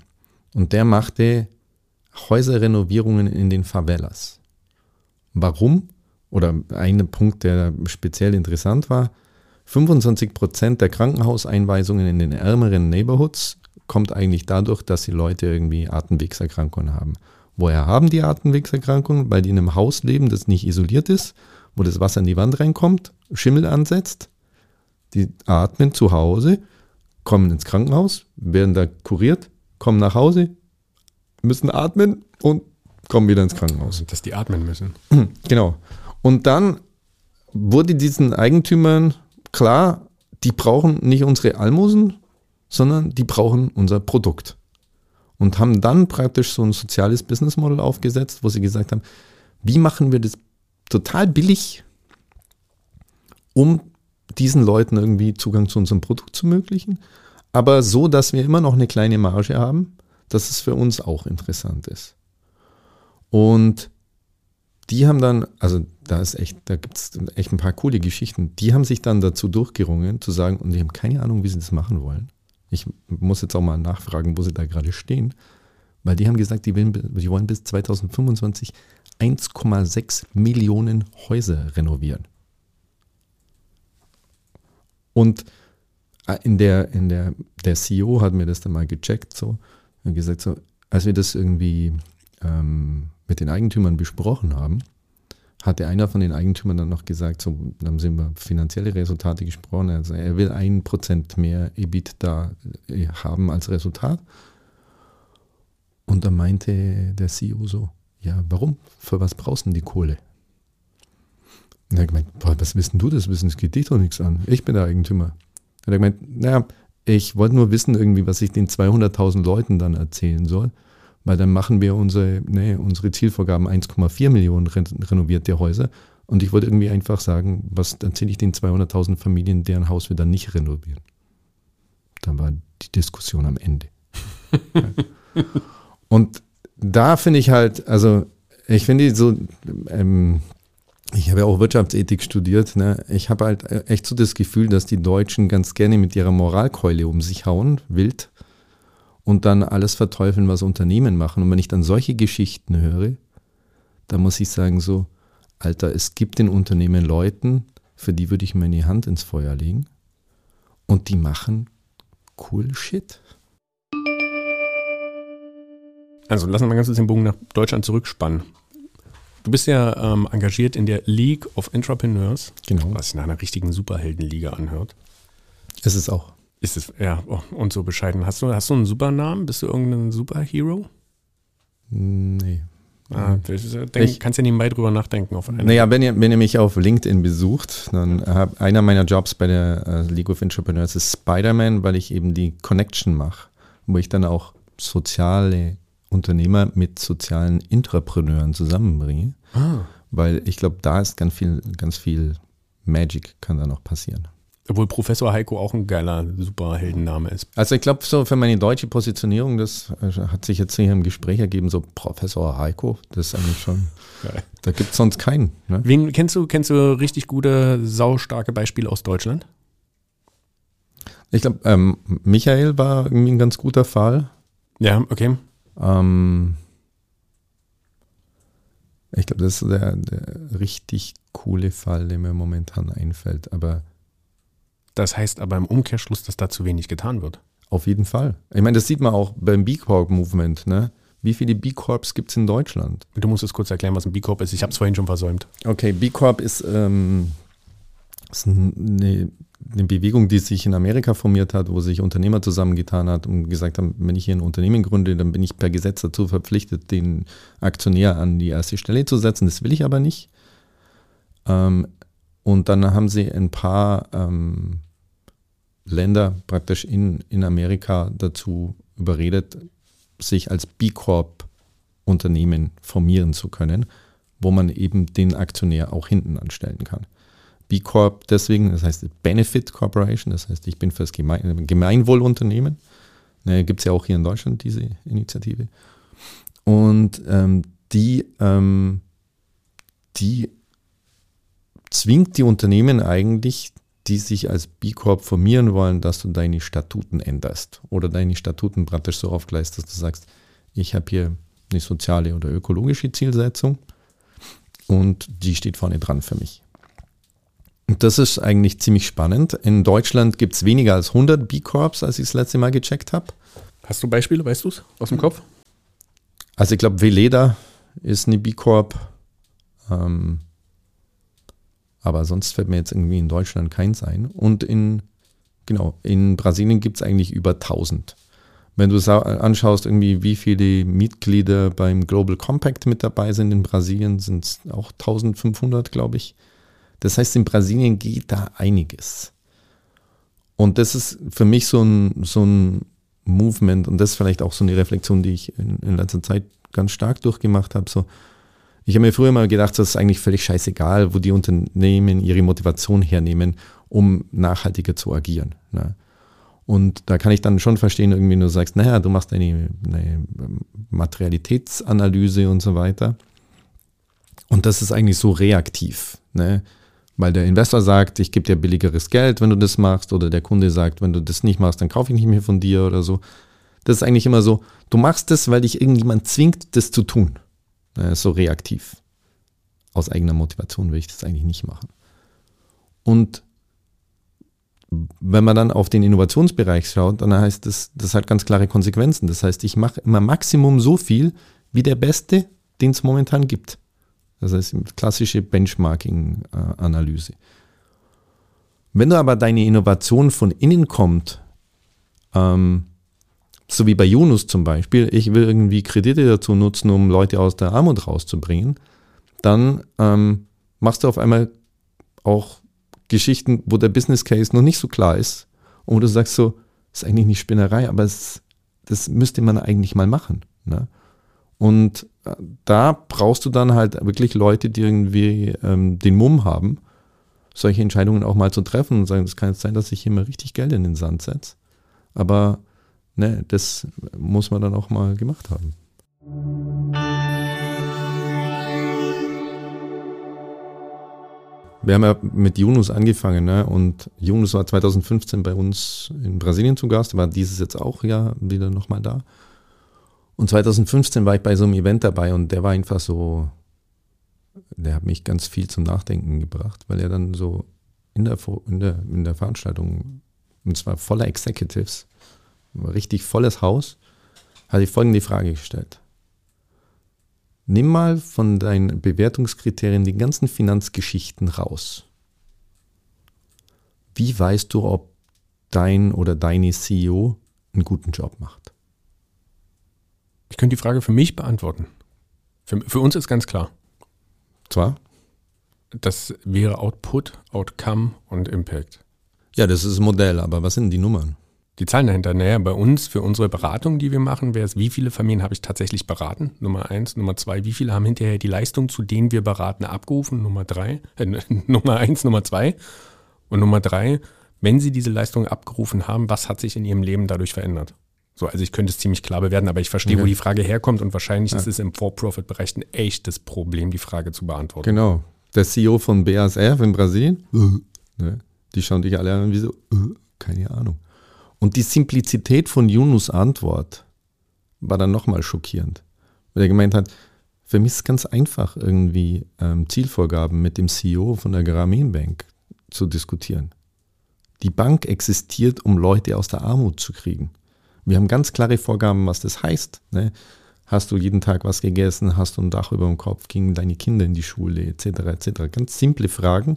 Und der machte Häuserrenovierungen in den Favelas. Warum? Oder ein Punkt, der speziell interessant war, 25 Prozent der Krankenhauseinweisungen in den ärmeren Neighborhoods kommt eigentlich dadurch, dass die Leute irgendwie Atemwegserkrankungen haben. Woher haben die Atemwegserkrankungen? Weil die in einem Haus leben, das nicht isoliert ist, wo das Wasser in die Wand reinkommt, Schimmel ansetzt. Die atmen zu Hause, kommen ins Krankenhaus, werden da kuriert, kommen nach Hause, müssen atmen und kommen wieder ins Krankenhaus. Dass die atmen müssen. Genau. Und dann wurde diesen Eigentümern klar, die brauchen nicht unsere Almosen, sondern die brauchen unser Produkt. Und haben dann praktisch so ein soziales Business Model aufgesetzt, wo sie gesagt haben, wie machen wir das total billig, um diesen Leuten irgendwie Zugang zu unserem Produkt zu ermöglichen, aber so, dass wir immer noch eine kleine Marge haben, dass es für uns auch interessant ist. Und die haben dann, also da ist echt, da gibt es echt ein paar coole Geschichten. Die haben sich dann dazu durchgerungen, zu sagen, und die haben keine Ahnung, wie sie das machen wollen. Ich muss jetzt auch mal nachfragen, wo sie da gerade stehen, weil die haben gesagt, die, wollen, die wollen bis 2025 1,6 Millionen Häuser renovieren. Und äh, in der, in der, der CEO hat mir das dann mal gecheckt, so, und gesagt, so, als wir das irgendwie ähm, mit den Eigentümern besprochen haben, hatte einer von den Eigentümern dann noch gesagt, so, dann sie über finanzielle Resultate gesprochen, also er will ein Prozent mehr EBIT da äh, haben als Resultat. Und dann meinte der CEO so, ja, warum? Für was brauchst du denn die Kohle? Und er hat gemeint, was wissen du das wissen? Es geht dich doch nichts an. Ich bin der Eigentümer. Und er gemeint, naja, ich wollte nur wissen irgendwie, was ich den 200.000 Leuten dann erzählen soll weil dann machen wir unsere, nee, unsere Zielvorgaben 1,4 Millionen renovierte Häuser. Und ich wollte irgendwie einfach sagen, was erzähle ich den 200.000 Familien, deren Haus wir dann nicht renovieren. Dann war die Diskussion am Ende. <laughs> Und da finde ich halt, also ich finde so, ähm, ich habe ja auch Wirtschaftsethik studiert, ne? ich habe halt echt so das Gefühl, dass die Deutschen ganz gerne mit ihrer Moralkeule um sich hauen, wild und dann alles verteufeln, was Unternehmen machen. Und wenn ich dann solche Geschichten höre, dann muss ich sagen so, Alter, es gibt in Unternehmen Leuten, für die würde ich meine Hand ins Feuer legen und die machen cool Shit. Also lassen wir mal ganz kurz den Bogen nach Deutschland zurückspannen. Du bist ja ähm, engagiert in der League of Entrepreneurs, genau. was sich nach einer richtigen Superheldenliga anhört. Ist es auch. Ist es, ja, oh, und so bescheiden. Hast du, hast du einen Supernamen? Bist du irgendein Superhero? Nee. Ah, denk, ich, kannst ja nebenbei drüber nachdenken. Auf. Naja, wenn ihr, wenn ihr mich auf LinkedIn besucht, dann hab, einer meiner Jobs bei der uh, League of Entrepreneurs ist Spider-Man, weil ich eben die Connection mache, wo ich dann auch soziale Unternehmer mit sozialen Intrapreneuren zusammenbringe. Ah. Weil ich glaube, da ist ganz viel, ganz viel Magic kann da noch passieren. Obwohl Professor Heiko auch ein geiler Superheldenname ist. Also ich glaube, so für meine deutsche Positionierung, das äh, hat sich jetzt hier im Gespräch ergeben, so Professor Heiko, das ist eigentlich schon, Geil. da gibt es sonst keinen. Ne? Wen kennst du, kennst du richtig gute, saustarke Beispiele aus Deutschland? Ich glaube, ähm, Michael war irgendwie ein ganz guter Fall. Ja, okay. Ähm, ich glaube, das ist der, der richtig coole Fall, der mir momentan einfällt. Aber das heißt aber im Umkehrschluss, dass da zu wenig getan wird. Auf jeden Fall. Ich meine, das sieht man auch beim B Corp Movement. Ne? Wie viele B Corps gibt es in Deutschland? Du musst es kurz erklären, was ein B Corp ist. Ich habe es vorhin schon versäumt. Okay, B Corp ist, ähm, ist eine, eine, Bewegung, die sich in Amerika formiert hat, wo sich Unternehmer zusammengetan hat und gesagt haben, wenn ich hier ein Unternehmen gründe, dann bin ich per Gesetz dazu verpflichtet, den Aktionär an die erste Stelle zu setzen. Das will ich aber nicht. Ähm, und dann haben sie ein paar ähm, Länder praktisch in, in Amerika dazu überredet, sich als B Corp Unternehmen formieren zu können, wo man eben den Aktionär auch hinten anstellen kann. B Corp deswegen, das heißt Benefit Corporation, das heißt, ich bin für das Gemein Gemeinwohlunternehmen. Ne, Gibt es ja auch hier in Deutschland diese Initiative. Und ähm, die, ähm, die zwingt die Unternehmen eigentlich, die sich als B Corp formieren wollen, dass du deine Statuten änderst oder deine Statuten praktisch so aufgleist, dass du sagst, ich habe hier eine soziale oder ökologische Zielsetzung und die steht vorne dran für mich. Und das ist eigentlich ziemlich spannend. In Deutschland gibt es weniger als 100 B-Corps, als ich das letzte Mal gecheckt habe. Hast du Beispiele, weißt du es aus dem Kopf? Also ich glaube, Veleda ist eine B-Corp. Ähm, aber sonst fällt mir jetzt irgendwie in Deutschland keins ein. Und in, genau, in Brasilien gibt es eigentlich über 1000. Wenn du anschaust, irgendwie, wie viele Mitglieder beim Global Compact mit dabei sind in Brasilien, sind es auch 1500, glaube ich. Das heißt, in Brasilien geht da einiges. Und das ist für mich so ein, so ein Movement und das ist vielleicht auch so eine Reflexion, die ich in, in letzter Zeit ganz stark durchgemacht habe. So, ich habe mir früher mal gedacht, das ist eigentlich völlig scheißegal, wo die Unternehmen ihre Motivation hernehmen, um nachhaltiger zu agieren. Ne? Und da kann ich dann schon verstehen, irgendwie, du sagst, naja, du machst eine, eine Materialitätsanalyse und so weiter. Und das ist eigentlich so reaktiv. Ne? weil der Investor sagt, ich gebe dir billigeres Geld, wenn du das machst, oder der Kunde sagt, wenn du das nicht machst, dann kaufe ich nicht mehr von dir oder so. Das ist eigentlich immer so, du machst das, weil dich irgendjemand zwingt, das zu tun. Ist so reaktiv. Aus eigener Motivation will ich das eigentlich nicht machen. Und wenn man dann auf den Innovationsbereich schaut, dann heißt das, das hat ganz klare Konsequenzen. Das heißt, ich mache immer Maximum so viel wie der Beste, den es momentan gibt. Das heißt, klassische Benchmarking-Analyse. Wenn du aber deine Innovation von innen kommt, ähm, so wie bei Yunus zum Beispiel, ich will irgendwie Kredite dazu nutzen, um Leute aus der Armut rauszubringen, dann ähm, machst du auf einmal auch Geschichten, wo der Business Case noch nicht so klar ist und wo du sagst so, ist eigentlich nicht Spinnerei, aber es, das müsste man eigentlich mal machen. Ne? Und äh, da brauchst du dann halt wirklich Leute, die irgendwie ähm, den Mumm haben, solche Entscheidungen auch mal zu treffen und sagen, es kann jetzt sein, dass ich hier mal richtig Geld in den Sand setze. Aber ne, das muss man dann auch mal gemacht haben. Wir haben ja mit Yunus angefangen, ne? Und Yunus war 2015 bei uns in Brasilien zu Gast, war dieses jetzt auch ja wieder nochmal da. Und 2015 war ich bei so einem Event dabei und der war einfach so, der hat mich ganz viel zum Nachdenken gebracht, weil er dann so in der, in der, in der Veranstaltung, und zwar voller Executives, richtig volles Haus, hatte ich folgende Frage gestellt. Nimm mal von deinen Bewertungskriterien die ganzen Finanzgeschichten raus. Wie weißt du, ob dein oder deine CEO einen guten Job macht? Ich könnte die Frage für mich beantworten. Für, für uns ist ganz klar. Zwar? Das wäre Output, Outcome und Impact. Ja, das ist ein Modell, aber was sind die Nummern? Die Zahlen dahinter, naja, bei uns, für unsere Beratung, die wir machen, wäre es, wie viele Familien habe ich tatsächlich beraten? Nummer eins. Nummer zwei, wie viele haben hinterher die Leistung, zu denen wir beraten, abgerufen? Nummer drei, äh, <laughs> Nummer eins, Nummer zwei. Und Nummer drei, wenn sie diese Leistung abgerufen haben, was hat sich in ihrem Leben dadurch verändert? So, also ich könnte es ziemlich klar bewerten, aber ich verstehe, okay. wo die Frage herkommt und wahrscheinlich ja. ist es im For-Profit-Bereich ein echtes Problem, die Frage zu beantworten. Genau. Der CEO von BASF in Brasilien, ne, die schauen dich alle an wie so, keine Ahnung. Und die Simplizität von Yunus Antwort war dann nochmal schockierend. Weil er gemeint hat, für mich ist es ganz einfach, irgendwie ähm, Zielvorgaben mit dem CEO von der Grameen Bank zu diskutieren. Die Bank existiert, um Leute aus der Armut zu kriegen. Wir haben ganz klare Vorgaben, was das heißt. Ne? Hast du jeden Tag was gegessen? Hast du ein Dach über dem Kopf? Gingen deine Kinder in die Schule? Etc. etc. Ganz simple Fragen,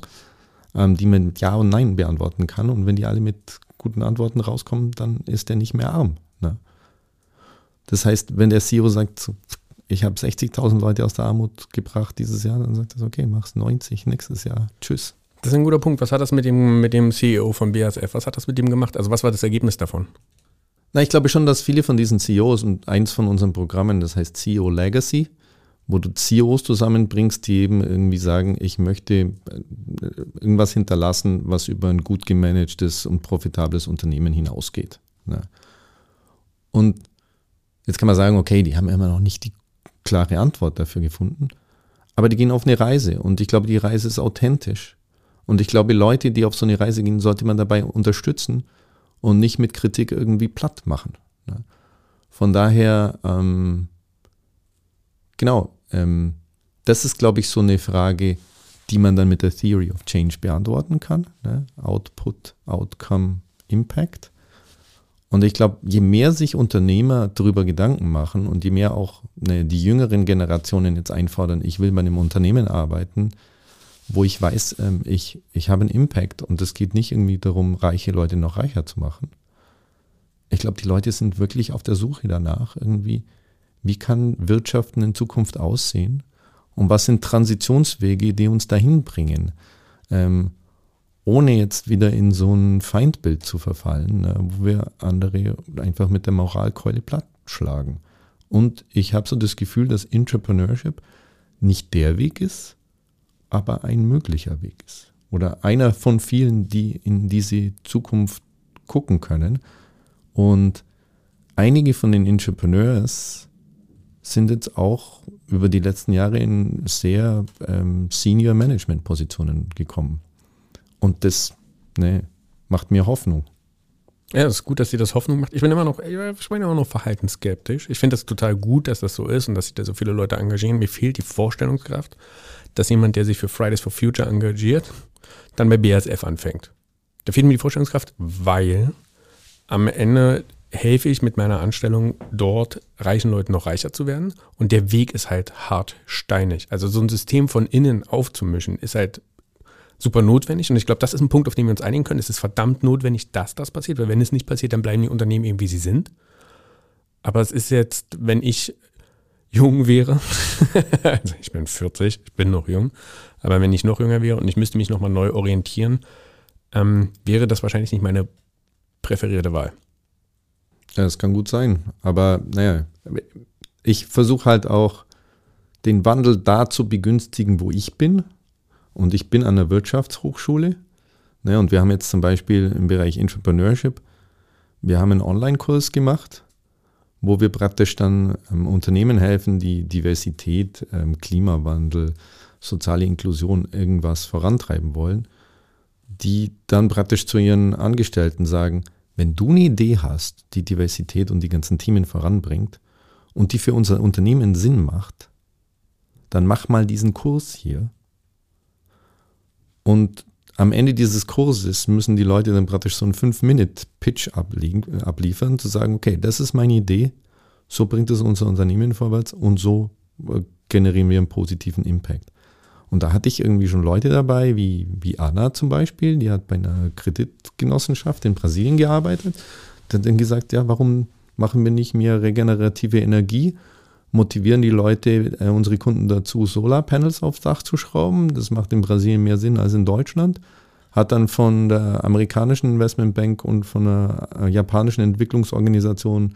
ähm, die man mit Ja und Nein beantworten kann. Und wenn die alle mit guten Antworten rauskommen, dann ist er nicht mehr arm. Ne? Das heißt, wenn der CEO sagt, ich habe 60.000 Leute aus der Armut gebracht dieses Jahr, dann sagt er, okay, mach's 90 nächstes Jahr. Tschüss. Das ist ein guter Punkt. Was hat das mit dem, mit dem CEO von BASF, was hat das mit dem gemacht? Also was war das Ergebnis davon? Na, ich glaube schon, dass viele von diesen CEOs und eins von unseren Programmen, das heißt CEO Legacy, wo du CEOs zusammenbringst, die eben irgendwie sagen, ich möchte äh, irgendwas hinterlassen, was über ein gut gemanagtes und profitables Unternehmen hinausgeht. Ne? Und jetzt kann man sagen, okay, die haben immer noch nicht die klare Antwort dafür gefunden, aber die gehen auf eine Reise und ich glaube, die Reise ist authentisch. Und ich glaube, Leute, die auf so eine Reise gehen, sollte man dabei unterstützen und nicht mit Kritik irgendwie platt machen. Ne? Von daher, ähm, genau, ähm, das ist, glaube ich, so eine Frage, die man dann mit der Theory of Change beantworten kann. Ne? Output, Outcome, Impact. Und ich glaube, je mehr sich Unternehmer darüber Gedanken machen und je mehr auch ne, die jüngeren Generationen jetzt einfordern, ich will bei einem Unternehmen arbeiten, wo ich weiß, ähm, ich, ich habe einen Impact und es geht nicht irgendwie darum, reiche Leute noch reicher zu machen. Ich glaube, die Leute sind wirklich auf der Suche danach, irgendwie, wie kann Wirtschaften in Zukunft aussehen und was sind Transitionswege, die uns dahin bringen, ähm, ohne jetzt wieder in so ein Feindbild zu verfallen, ne, wo wir andere einfach mit der Moralkeule platt schlagen. Und ich habe so das Gefühl, dass Entrepreneurship nicht der Weg ist, aber ein möglicher Weg ist. Oder einer von vielen, die in diese Zukunft gucken können. Und einige von den Entrepreneurs sind jetzt auch über die letzten Jahre in sehr ähm, Senior Management Positionen gekommen. Und das ne, macht mir Hoffnung. Ja, es ist gut, dass sie das Hoffnung macht. Ich bin immer noch, ich bin immer noch verhaltensskeptisch. Ich finde das total gut, dass das so ist und dass sich da so viele Leute engagieren. Mir fehlt die Vorstellungskraft, dass jemand, der sich für Fridays for Future engagiert, dann bei BASF anfängt. Da fehlt mir die Vorstellungskraft, weil am Ende helfe ich mit meiner Anstellung dort reichen Leuten noch reicher zu werden. Und der Weg ist halt hart steinig. Also so ein System von innen aufzumischen ist halt super notwendig. Und ich glaube, das ist ein Punkt, auf den wir uns einigen können. Es ist verdammt notwendig, dass das passiert, weil wenn es nicht passiert, dann bleiben die Unternehmen eben, wie sie sind. Aber es ist jetzt, wenn ich jung wäre, <laughs> also ich bin 40, ich bin noch jung, aber wenn ich noch jünger wäre und ich müsste mich nochmal neu orientieren, ähm, wäre das wahrscheinlich nicht meine präferierte Wahl. Ja, das kann gut sein. Aber naja, ich versuche halt auch den Wandel da zu begünstigen, wo ich bin. Und ich bin an der Wirtschaftshochschule. Ne, und wir haben jetzt zum Beispiel im Bereich Entrepreneurship, wir haben einen Online-Kurs gemacht, wo wir praktisch dann ähm, Unternehmen helfen, die Diversität, ähm, Klimawandel, soziale Inklusion irgendwas vorantreiben wollen, die dann praktisch zu ihren Angestellten sagen, wenn du eine Idee hast, die Diversität und die ganzen Themen voranbringt und die für unser Unternehmen Sinn macht, dann mach mal diesen Kurs hier. Und am Ende dieses Kurses müssen die Leute dann praktisch so einen 5-Minute-Pitch abliefern, zu sagen, okay, das ist meine Idee, so bringt es unser Unternehmen vorwärts und so äh, generieren wir einen positiven Impact. Und da hatte ich irgendwie schon Leute dabei, wie, wie Anna zum Beispiel, die hat bei einer Kreditgenossenschaft in Brasilien gearbeitet. Die hat dann gesagt, ja, warum machen wir nicht mehr regenerative Energie? Motivieren die Leute, äh, unsere Kunden dazu, Solarpanels aufs Dach zu schrauben. Das macht in Brasilien mehr Sinn als in Deutschland. Hat dann von der amerikanischen Investmentbank und von der äh, japanischen Entwicklungsorganisation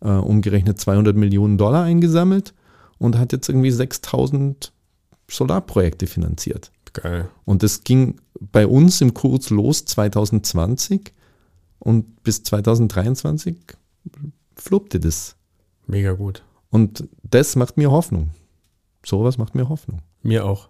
äh, umgerechnet 200 Millionen Dollar eingesammelt und hat jetzt irgendwie 6000 Solarprojekte finanziert. Geil. Und das ging bei uns im Kurs los 2020 und bis 2023 fluppte das. Mega gut. Und das macht mir Hoffnung. Sowas macht mir Hoffnung. Mir auch.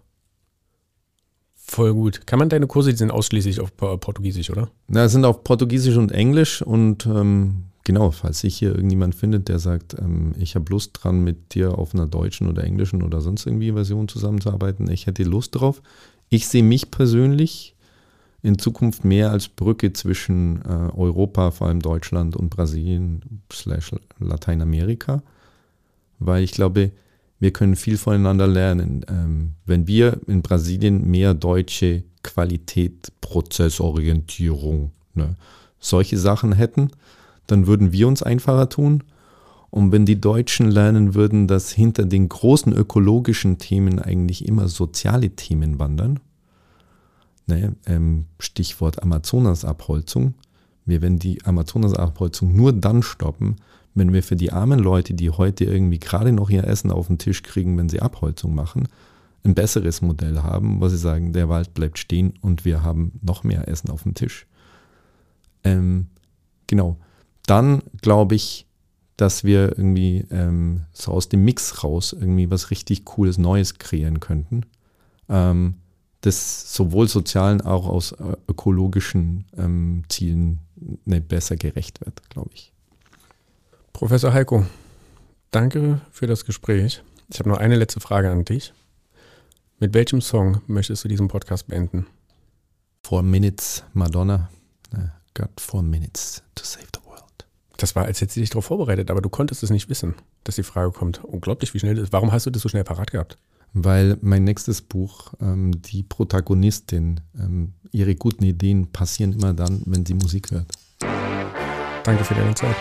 Voll gut. Kann man deine Kurse, die sind ausschließlich auf Portugiesisch, oder? Na, sind auf Portugiesisch und Englisch und ähm, genau, falls sich hier irgendjemand findet, der sagt, ähm, ich habe Lust dran, mit dir auf einer deutschen oder englischen oder sonst irgendwie Version zusammenzuarbeiten, ich hätte Lust drauf. Ich sehe mich persönlich in Zukunft mehr als Brücke zwischen äh, Europa, vor allem Deutschland und Brasilien slash Lateinamerika, weil ich glaube, wir können viel voneinander lernen. Ähm, wenn wir in Brasilien mehr deutsche Qualität, Prozessorientierung, ne, solche Sachen hätten, dann würden wir uns einfacher tun. Und wenn die Deutschen lernen würden, dass hinter den großen ökologischen Themen eigentlich immer soziale Themen wandern, ne, ähm, Stichwort Amazonasabholzung, wir werden die Amazonasabholzung nur dann stoppen, wenn wir für die armen Leute, die heute irgendwie gerade noch ihr Essen auf den Tisch kriegen, wenn sie Abholzung machen, ein besseres Modell haben, wo sie sagen, der Wald bleibt stehen und wir haben noch mehr Essen auf dem Tisch. Ähm, genau. Dann glaube ich, dass wir irgendwie ähm, so aus dem Mix raus irgendwie was richtig Cooles Neues kreieren könnten. Ähm, das sowohl sozialen auch aus äh, ökologischen ähm, Zielen ne, besser gerecht wird, glaube ich. Professor Heiko, danke für das Gespräch. Ich habe noch eine letzte Frage an dich. Mit welchem Song möchtest du diesen Podcast beenden? Four Minutes Madonna. Got four minutes to save the world. Das war, als hättest du dich darauf vorbereitet, aber du konntest es nicht wissen, dass die Frage kommt. Unglaublich, wie schnell das ist. Warum hast du das so schnell parat gehabt? Weil mein nächstes Buch, ähm, die Protagonistin, ähm, ihre guten Ideen passieren immer dann, wenn sie Musik hört. Danke für deine Zeit.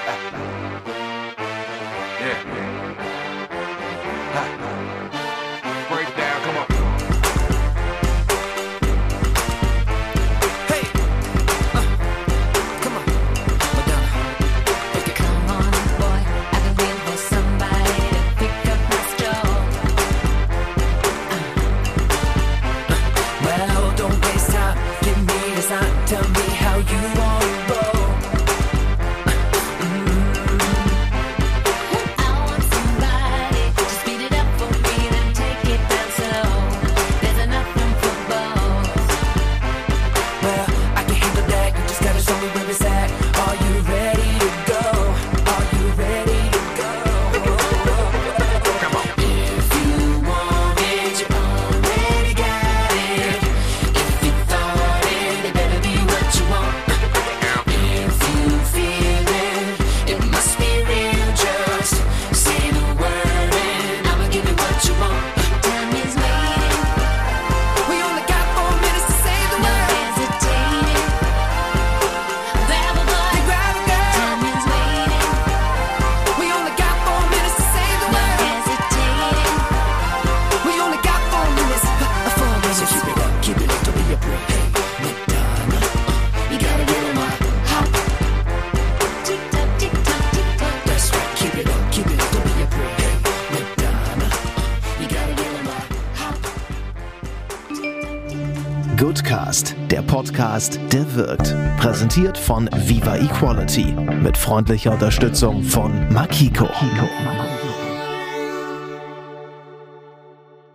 Präsentiert von Viva Equality mit freundlicher Unterstützung von Makiko. Makiko.